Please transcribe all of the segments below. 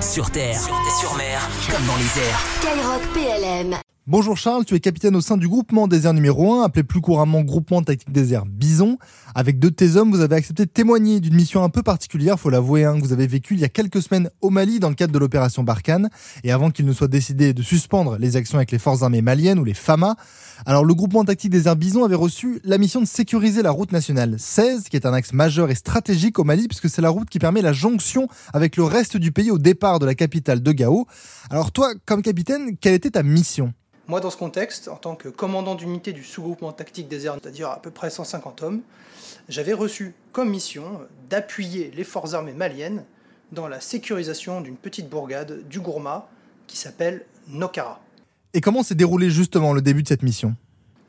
Sur terre, sur, mer, comme dans les airs. Skyrock PLM. Bonjour Charles, tu es capitaine au sein du groupement désert numéro 1, appelé plus couramment groupement tactique désert Bison. Avec deux de tes hommes, vous avez accepté de témoigner d'une mission un peu particulière, faut l'avouer, hein, vous avez vécue il y a quelques semaines au Mali dans le cadre de l'opération Barkhane. Et avant qu'il ne soit décidé de suspendre les actions avec les forces armées maliennes ou les FAMA, alors le groupement tactique désert Bison avait reçu la mission de sécuriser la route nationale 16, qui est un axe majeur et stratégique au Mali, puisque c'est la route qui permet la jonction avec le reste du pays au départ de la capitale de Gao. Alors toi, comme capitaine, quelle était ta mission? Moi, dans ce contexte, en tant que commandant d'unité du sous-groupement tactique des airs, c'est-à-dire à peu près 150 hommes, j'avais reçu comme mission d'appuyer les forces armées maliennes dans la sécurisation d'une petite bourgade du Gourma qui s'appelle Nokara. Et comment s'est déroulé justement le début de cette mission?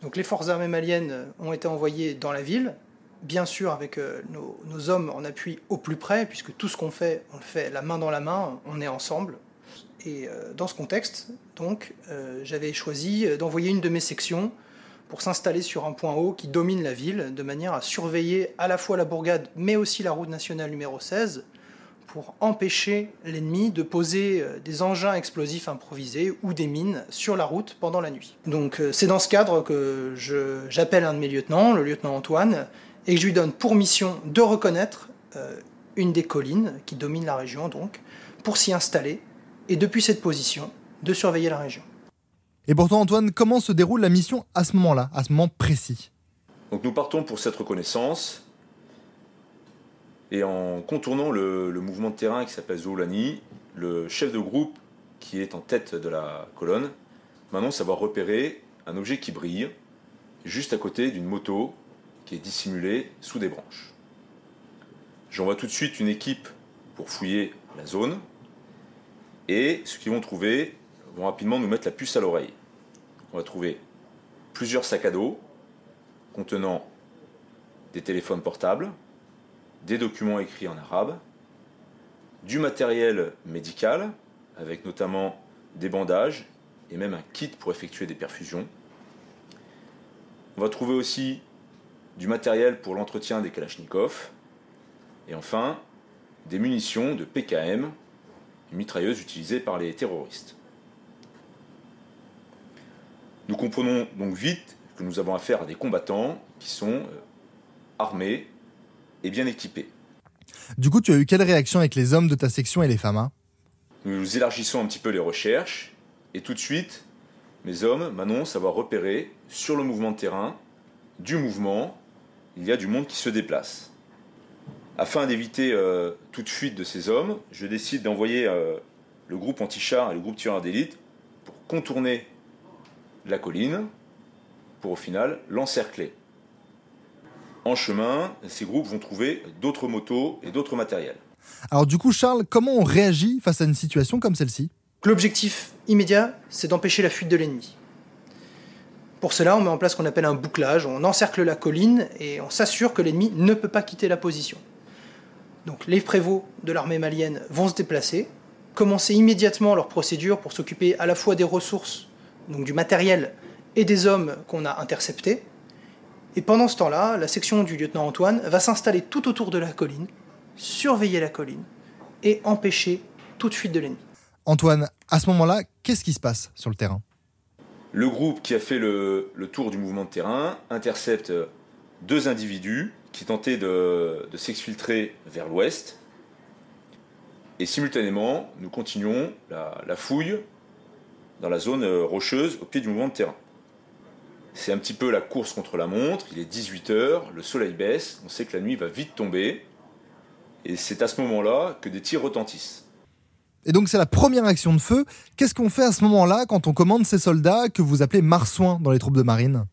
Donc les forces armées maliennes ont été envoyées dans la ville, bien sûr avec euh, nos, nos hommes en appui au plus près, puisque tout ce qu'on fait, on le fait la main dans la main, on est ensemble. Et euh, dans ce contexte, donc, euh, j'avais choisi d'envoyer une de mes sections pour s'installer sur un point haut qui domine la ville, de manière à surveiller à la fois la bourgade, mais aussi la route nationale numéro 16, pour empêcher l'ennemi de poser euh, des engins explosifs improvisés ou des mines sur la route pendant la nuit. Donc c'est dans ce cadre que j'appelle un de mes lieutenants, le lieutenant Antoine, et que je lui donne pour mission de reconnaître une des collines qui domine la région, pour s'y installer et depuis cette position, de surveiller la région. Et pourtant, Antoine, comment se déroule la mission à ce moment-là, à ce moment précis? Donc nous partons pour cette reconnaissance, et en contournant le, mouvement de terrain qui s'appelle Zoulani, le chef de groupe qui est en tête de la colonne m'annonce avoir repéré un objet qui brille juste à côté d'une moto qui est dissimulée sous des branches. J'envoie tout de suite une équipe pour fouiller la zone, et ce qu'ils vont trouver vont rapidement nous mettre la puce à l'oreille. On va trouver plusieurs sacs à dos contenant des téléphones portables, des documents écrits en arabe, du matériel médical, avec notamment des bandages et même un kit pour effectuer des perfusions. On va trouver aussi du matériel pour l'entretien des Kalachnikov, et enfin des munitions de PKM une mitrailleuse utilisée par les terroristes. Nous comprenons donc vite que nous avons affaire à des combattants qui sont euh, armés et bien équipés. Du coup, tu as eu quelle réaction avec les hommes de ta section et les femmes hein? Nous élargissons un petit peu les recherches et tout de suite, mes hommes m'annoncent avoir repéré sur le mouvement de terrain du mouvement, il y a du monde qui se déplace. Afin d'éviter euh, toute fuite de ces hommes, je décide d'envoyer euh, le groupe anti-char et le groupe tireur d'élite pour contourner la colline, pour au final l'encercler. En chemin, ces groupes vont trouver d'autres motos et d'autres matériels. Alors du coup, Charles, comment on réagit face à une situation comme celle-ci? L'objectif immédiat, c'est d'empêcher la fuite de l'ennemi. Pour cela, on met en place ce qu'on appelle un bouclage, on encercle la colline et on s'assure que l'ennemi ne peut pas quitter la position. Donc les prévôts de l'armée malienne vont se déplacer, commencer immédiatement leur procédure pour s'occuper à la fois des ressources, donc du matériel et des hommes qu'on a interceptés. Et pendant ce temps-là, la section du lieutenant Antoine va s'installer tout autour de la colline, surveiller la colline et empêcher toute fuite de l'ennemi. Antoine, à ce moment-là, qu'est-ce qui se passe sur le terrain? Le groupe qui a fait le, le, tour du mouvement de terrain intercepte deux individus qui tentait de, s'exfiltrer vers l'ouest. Et simultanément, nous continuons la, fouille dans la zone rocheuse au pied du mouvement de terrain. C'est un petit peu la course contre la montre, il est 18h, le soleil baisse, on sait que la nuit va vite tomber, et c'est à ce moment-là que des tirs retentissent. Et donc c'est la première action de feu. Qu'est-ce qu'on fait à ce moment-là quand on commande ces soldats que vous appelez marsouins dans les troupes de marine?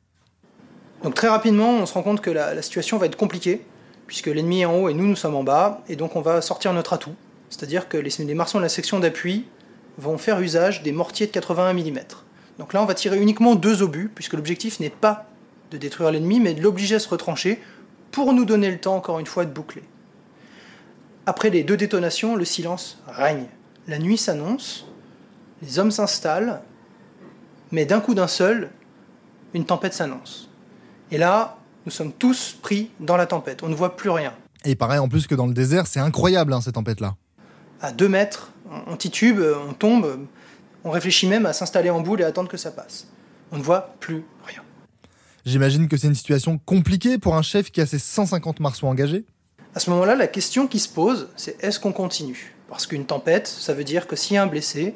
Donc très rapidement, on se rend compte que la, situation va être compliquée, puisque l'ennemi est en haut et nous, nous sommes en bas, et donc on va sortir notre atout. C'est-à-dire que les, les marsons de la section d'appui vont faire usage des mortiers de 81 mm. Donc là, on va tirer uniquement deux obus, puisque l'objectif n'est pas de détruire l'ennemi, mais de l'obliger à se retrancher pour nous donner le temps, encore une fois, de boucler. Après les deux détonations, le silence règne. La nuit s'annonce, les hommes s'installent, mais d'un coup d'un seul, une tempête s'annonce. Et là, nous sommes tous pris dans la tempête. On ne voit plus rien. Et il paraît en plus que dans le désert, c'est incroyable hein, cette tempête-là. à 2 mètres, on titube, on tombe, on réfléchit même à s'installer en boule et attendre que ça passe. On ne voit plus rien. J'imagine que c'est une situation compliquée pour un chef qui a ses 150 marsouins engagés. À ce moment-là, la question qui se pose, c'est est-ce qu'on continue? Parce qu'une tempête, ça veut dire que s'il y a un blessé,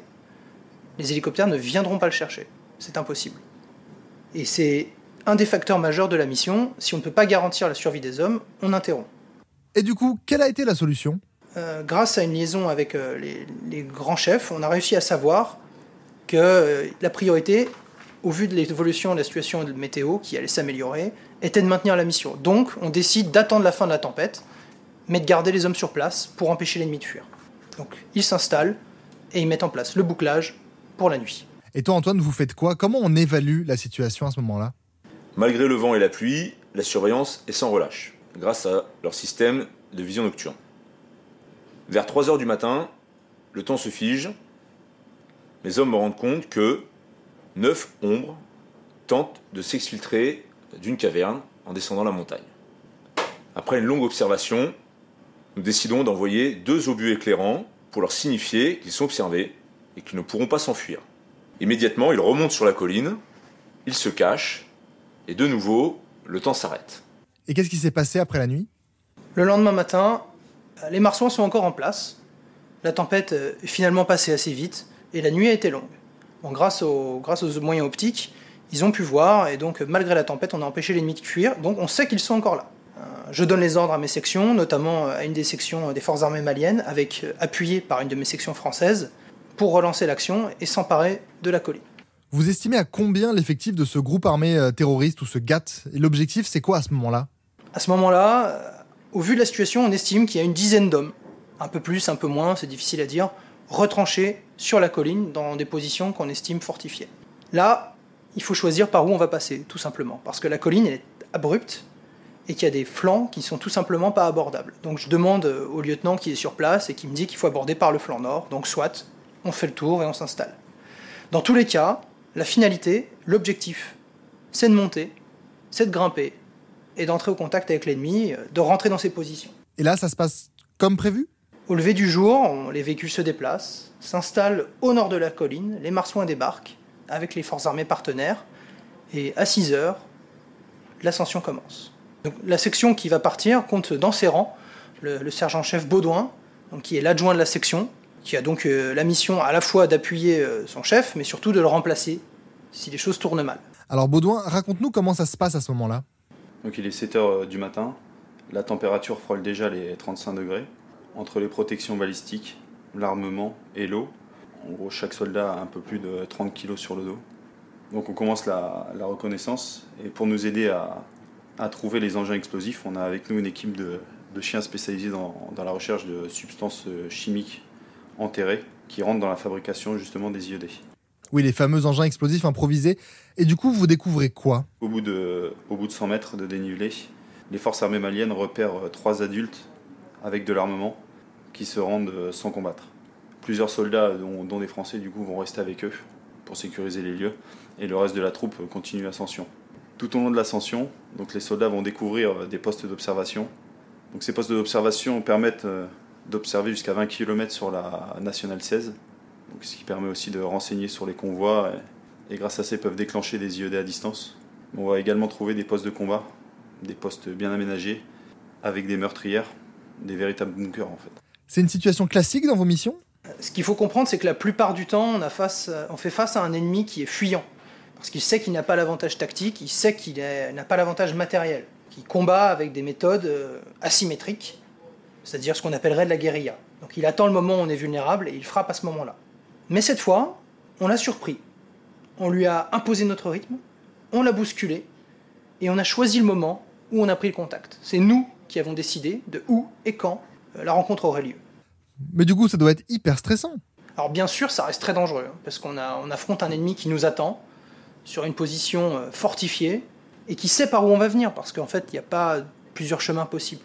les hélicoptères ne viendront pas le chercher. C'est impossible. Et c'est un des facteurs majeurs de la mission. Si on ne peut pas garantir la survie des hommes, on interrompt. Et du coup, quelle a été la solution? Euh, Grâce à une liaison avec euh, les, grands chefs, on a réussi à savoir que euh, la priorité au vu de l'évolution de la situation de météo qui allait s'améliorer, était de maintenir la mission. Donc, on décide d'attendre la fin de la tempête, mais de garder les hommes sur place pour empêcher l'ennemi de fuir. Donc, ils s'installent et ils mettent en place le bouclage pour la nuit. Et toi, Antoine, vous faites quoi? Comment on évalue la situation à ce moment-là? Malgré le vent et la pluie, la surveillance est sans relâche, grâce à leur système de vision nocturne. Vers 3 heures du matin, le temps se fige. Mes hommes me rendent compte que neuf ombres tentent de s'exfiltrer d'une caverne en descendant la montagne. Après une longue observation, nous décidons d'envoyer deux obus éclairants pour leur signifier qu'ils sont observés et qu'ils ne pourront pas s'enfuir. Immédiatement, ils remontent sur la colline, ils se cachent, et de nouveau, le temps s'arrête. Et qu'est-ce qui s'est passé après la nuit? Le lendemain matin, les marsouins sont encore en place. La tempête est finalement passée assez vite, et la nuit a été longue grâce, aux, grâce aux moyens optiques, ils ont pu voir, et donc malgré la tempête, on a empêché l'ennemi de fuir, donc on sait qu'ils sont encore là. Euh, je donne les ordres à mes sections, notamment à une des sections des forces armées maliennes, avec, euh, appuyé par une de mes sections françaises, pour relancer l'action et s'emparer de la colline. Vous estimez à combien l'effectif de ce groupe armé euh, terroriste ou ce GAT Et l'objectif, c'est quoi à ce moment-là? À ce moment-là, au vu de la situation, on estime qu'il y a une dizaine d'hommes. Un peu plus, un peu moins, c'est difficile à dire, retranchés sur la colline dans des positions qu'on estime fortifiées. Là, il faut choisir par où on va passer, tout simplement, parce que la colline est abrupte et qu'il y a des flancs qui sont tout simplement pas abordables. Donc je demande au lieutenant qui est sur place et qui me dit qu'il faut aborder par le flanc nord. Donc soit, on fait le tour et on s'installe. Dans tous les cas, la finalité, l'objectif, c'est de monter, c'est de grimper et d'entrer au contact avec l'ennemi, de rentrer dans ses positions. Et là, ça se passe comme prévu? Au lever du jour, les véhicules se déplacent, s'installent au nord de la colline, les marsouins débarquent avec les forces armées partenaires, et à 6 heures, l'ascension commence. la section qui va partir compte dans ses rangs le, sergent-chef Baudouin, qui est l'adjoint de la section, qui a donc euh, la mission à la fois d'appuyer euh, son chef, mais surtout de le remplacer si les choses tournent mal. Alors Baudouin, raconte-nous comment ça se passe à ce moment-là. Donc il est 7 heures euh, du matin, la température frôle déjà les 35 degrés entre les protections balistiques, l'armement et l'eau. En gros, chaque soldat a un peu plus de 30 kg sur le dos. Donc on commence la, reconnaissance et pour nous aider à, trouver les engins explosifs, on a avec nous une équipe de, chiens spécialisés dans, la recherche de substances chimiques enterrées qui rentrent dans la fabrication justement des IED. Oui, les fameux engins explosifs improvisés. Et du coup, vous découvrez quoi? Au bout, de, au bout de 100 mètres de dénivelé, les forces armées maliennes repèrent trois adultes avec de l'armement qui se rendent euh, sans combattre. Plusieurs soldats, dont, des Français, du coup, vont rester avec eux pour sécuriser les lieux, et le reste de la troupe continue l'ascension. Tout au long de l'ascension, donc les soldats vont découvrir euh, des postes d'observation. Donc ces postes d'observation permettent euh, d'observer jusqu'à 20 km sur la nationale 16, donc ce qui permet aussi de renseigner sur les convois, et, grâce à ça, ils peuvent déclencher des IED à distance. On va également trouver des postes de combat, des postes bien aménagés, avec des meurtrières des véritables bunkers en fait. C'est une situation classique dans vos missions? Ce qu'il faut comprendre, c'est que la plupart du temps, on, a face, on fait face à un ennemi qui est fuyant. Parce qu'il sait qu'il n'a pas l'avantage tactique, il sait qu'il n'a pas l'avantage matériel, qu'il combat avec des méthodes euh, asymétriques, c'est-à-dire ce qu'on appellerait de la guérilla. Donc il attend le moment où on est vulnérable et il frappe à ce moment-là. Mais cette fois, on l'a surpris. On lui a imposé notre rythme, on l'a bousculé, et on a choisi le moment où on a pris le contact. C'est nous qui avons décidé de où et quand euh, la rencontre aurait lieu. Mais du coup, ça doit être hyper stressant. Alors bien sûr, ça reste très dangereux, hein, parce qu'on on affronte un ennemi qui nous attend sur une position euh, fortifiée et qui sait par où on va venir, parce qu'en fait, il n'y a pas plusieurs chemins possibles.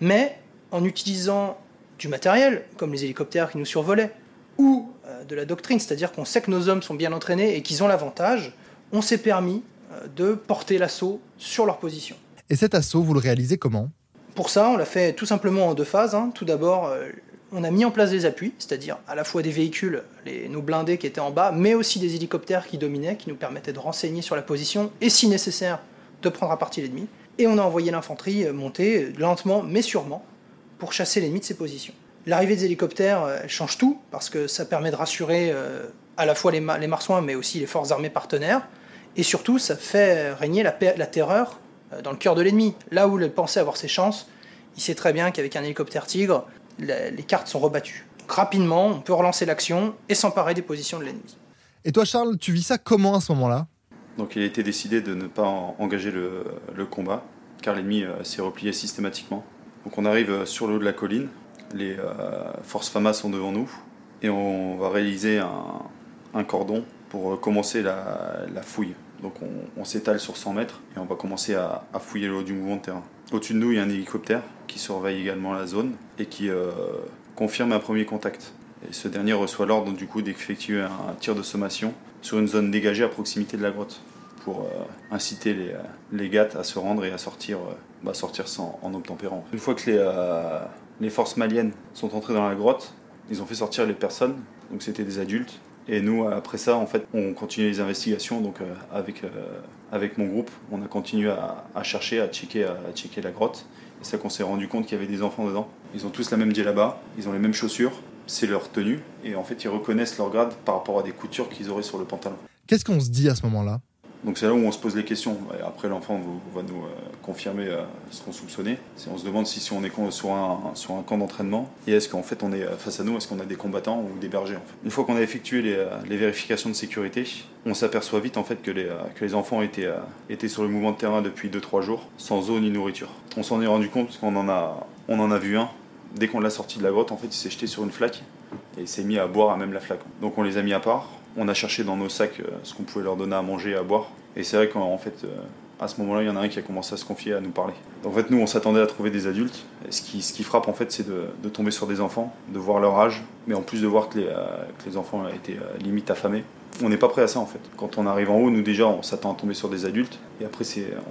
Mais en utilisant du matériel, comme les hélicoptères qui nous survolaient, ou de la doctrine, c'est-à-dire qu'on sait que nos hommes sont bien entraînés et qu'ils ont l'avantage, on s'est permis de porter l'assaut sur leur position. Et cet assaut, vous le réalisez comment? Pour ça, on l'a fait tout simplement en deux phases. Hein. Tout d'abord, euh, on a mis en place des appuis, c'est-à-dire à la fois des véhicules, les, nos blindés qui étaient en bas, mais aussi des hélicoptères qui dominaient, qui nous permettaient de renseigner sur la position et, si nécessaire, de prendre à partie l'ennemi. Et on a envoyé l'infanterie monter lentement mais sûrement pour chasser l'ennemi de ses positions. L'arrivée des hélicoptères, elle change tout, parce que ça permet de rassurer à la fois les, les marsouins, mais aussi les forces armées partenaires. Et surtout, ça fait régner la, la terreur dans le cœur de l'ennemi. Là où il pensait avoir ses chances, il sait très bien qu'avec un hélicoptère Tigre, les cartes sont rebattues. rapidement, on peut relancer l'action et s'emparer des positions de l'ennemi. Et toi, Charles, tu vis ça comment à ce moment-là? Donc il a été décidé de ne pas engager le, le combat, car l'ennemi euh, s'est replié systématiquement. Donc on arrive euh, sur le haut de la colline, les euh, forces FAMA sont devant nous, et on va réaliser un, cordon pour commencer la, fouille. Donc on, s'étale sur 100 mètres et on va commencer à, fouiller le haut du mouvement de terrain. Au-dessus de nous, il y a un hélicoptère qui surveille également la zone et qui euh, confirme un premier contact. Et ce dernier reçoit l'ordre du coup d'effectuer un tir de sommation sur une zone dégagée à proximité de la grotte pour euh, inciter les, les GAT à se rendre et à sortir, euh, bah, sortir sans, en obtempérant. Une fois que les, euh, les forces maliennes sont entrées dans la grotte, ils ont fait sortir les personnes, donc c'était des adultes. Et nous, après ça, en fait, on continue les investigations. Donc, euh, avec, euh, avec mon groupe, on a continué à, chercher, à checker, à, checker la grotte. Et c'est qu'on s'est rendu compte qu'il y avait des enfants dedans. Ils ont tous la même djellaba, ils ont les mêmes chaussures, c'est leur tenue. Et en fait, ils reconnaissent leur grade par rapport à des coutures qu'ils auraient sur le pantalon. Qu'est-ce qu'on se dit à ce moment-là? Donc c'est là où on se pose les questions. Après, l'enfant va nous euh, confirmer euh, ce qu'on soupçonnait. On se demande si, on est sur un, camp d'entraînement et est-ce qu'en fait on est euh, face à nous, est-ce qu'on a des combattants ou des bergers. Une fois qu'on a effectué les, vérifications de sécurité, on s'aperçoit vite en fait que les, enfants étaient, sur le mouvement de terrain depuis 2-3 jours, sans eau ni nourriture. On s'en est rendu compte parce qu'on en a vu un. Dès qu'on l'a sorti de la grotte, en fait, il s'est jeté sur une flaque et il s'est mis à boire à même la flaque. Donc on les a mis à part. On a cherché dans nos sacs euh, ce qu'on pouvait leur donner à manger et à boire. Et c'est vrai qu'en fait, euh, à ce moment-là, il y en a un qui a commencé à se confier, à nous parler. En fait, nous, on s'attendait à trouver des adultes. Ce, qui, ce qui frappe, en fait, c'est de, de tomber sur des enfants, de voir leur âge, mais en plus de voir que les, euh, que les enfants étaient euh, limite affamés. On n'est pas prêt à ça, en fait. Quand on arrive en haut, nous, déjà, on s'attend à tomber sur des adultes. Et après,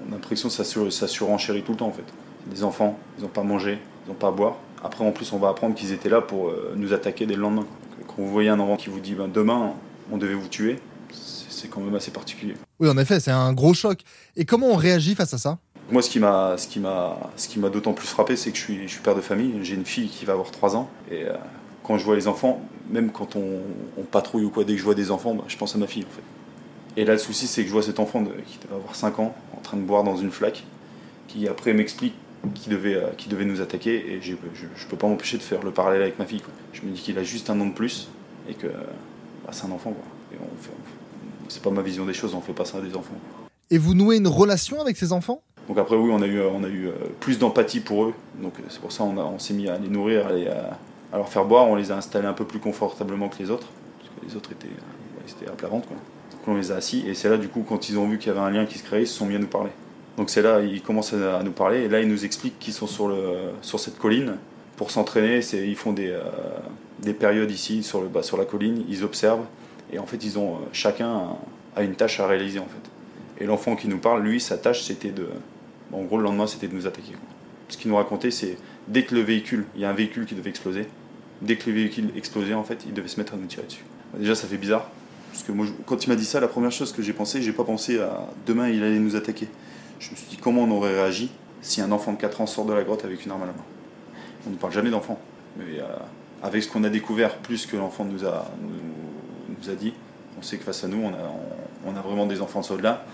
on a l'impression que ça, sur, ça surenchérit tout le temps, en fait. Des enfants, ils n'ont pas mangé, ils n'ont pas à boire. Après, en plus, on va apprendre qu'ils étaient là pour euh, nous attaquer dès le lendemain. Quand vous voyez un enfant qui vous dit ben, demain, on devait vous tuer, c'est quand même assez particulier. Oui, en effet, c'est un gros choc. Et comment on réagit face à ça? Moi, ce qui m'a, ce qui m'a, ce qui m'a d'autant plus frappé, c'est que je suis, je suis père de famille. J'ai une fille qui va avoir 3 ans. Et euh, quand je vois les enfants, même quand on, on patrouille ou quoi, dès que je vois des enfants, bah, je pense à ma fille en fait. Et là, le souci, c'est que je vois cet enfant de- qui devait avoir 5 ans, en train de boire dans une flaque, qui après m'explique qu'il devait, euh, qu'il devait nous attaquer. Et je, je peux pas m'empêcher de faire le parallèle avec ma fille. quoi. Je me dis qu'il a juste un an de plus et que bah, c'est un enfant. Quoi. Et on fait, on c'est pas ma vision des choses, on fait pas ça à des enfants. Et vous nouez une relation avec ces enfants? Donc après oui, on a eu, euh, on a eu euh, plus d'empathie pour eux. Donc c'est pour ça qu'on on s'est mis à les nourrir, à, les- à- à leur faire boire. On les a installés un peu plus confortablement que les autres. Parce que les autres étaient, c'était à plat ventre. Quoi. Donc on les a assis. Et c'est là du coup quand ils ont vu qu'il y avait un lien qui se créait, ils se sont mis à nous parler. Donc c'est là, ils commencent à, nous parler. Et là ils nous expliquent qu'ils sont sur, le, sur cette colline pour s'entraîner. Ils font des, euh, des périodes ici sur, le, bah, sur la colline. Ils observent. Et en fait ils ont euh, chacun a une tâche à réaliser en fait. Et l'enfant qui nous parle, lui, sa tâche c'était de Bon, en gros, le lendemain, c'était de nous attaquer. Ce qu'il nous racontait, c'est dès que le véhicule, il y a un véhicule qui devait exploser, dès que le véhicule explosait, en fait, il devait se mettre à nous tirer dessus. Bah, Déjà, ça fait bizarre. Parce que moi, quand il m'a dit ça, la première chose que j'ai pensé, j'ai pas pensé à demain, il allait nous attaquer. Je me suis dit, comment on aurait réagi si un enfant de 4 ans sort de la grotte avec une arme à la main? On ne parle jamais d'enfant. Mais euh, avec ce qu'on a découvert, plus que l'enfant nous a, nous, nous a dit, on sait que face à nous, on a, on, on a vraiment des enfants soldats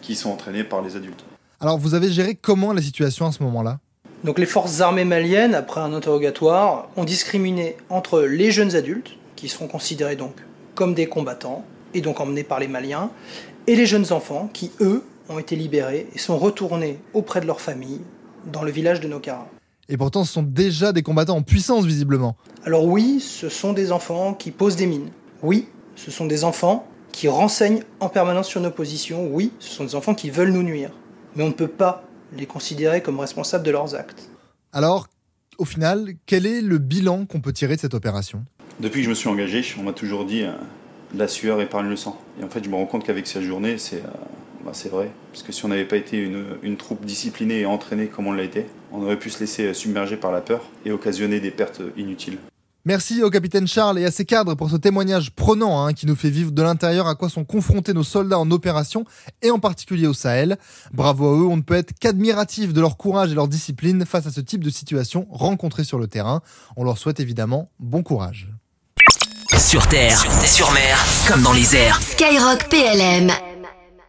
qui sont entraînés par les adultes. Alors, vous avez géré comment la situation à ce moment-là? Donc les forces armées maliennes, après un interrogatoire, ont discriminé entre les jeunes adultes, qui seront considérés donc comme des combattants, et donc emmenés par les Maliens, et les jeunes enfants, qui eux ont été libérés et sont retournés auprès de leur famille dans le village de Nokara. Et pourtant, ce sont déjà des combattants en puissance, visiblement. Alors oui, ce sont des enfants qui posent des mines. Oui, ce sont des enfants qui renseignent en permanence sur nos positions. Oui, ce sont des enfants qui veulent nous nuire. Mais on ne peut pas les considérer comme responsables de leurs actes. Alors, au final, quel est le bilan qu'on peut tirer de cette opération? Depuis que je me suis engagé, on m'a toujours dit euh, la sueur épargne le sang. Et en fait, je me rends compte qu'avec cette journée, c'est euh, bah, c'est vrai. Parce que si on n'avait pas été une, une troupe disciplinée et entraînée comme on l'a été, on aurait pu se laisser euh, submerger par la peur et occasionner des pertes inutiles. Merci au capitaine Charles et à ses cadres pour ce témoignage prenant hein, qui nous fait vivre de l'intérieur à quoi sont confrontés nos soldats en opération et en particulier au Sahel. Bravo à eux, on ne peut être qu'admiratif de leur courage et leur discipline face à ce type de situation rencontrée sur le terrain. On leur souhaite évidemment bon courage. Sur terre, sur mer, comme dans les airs. Skyrock PLM.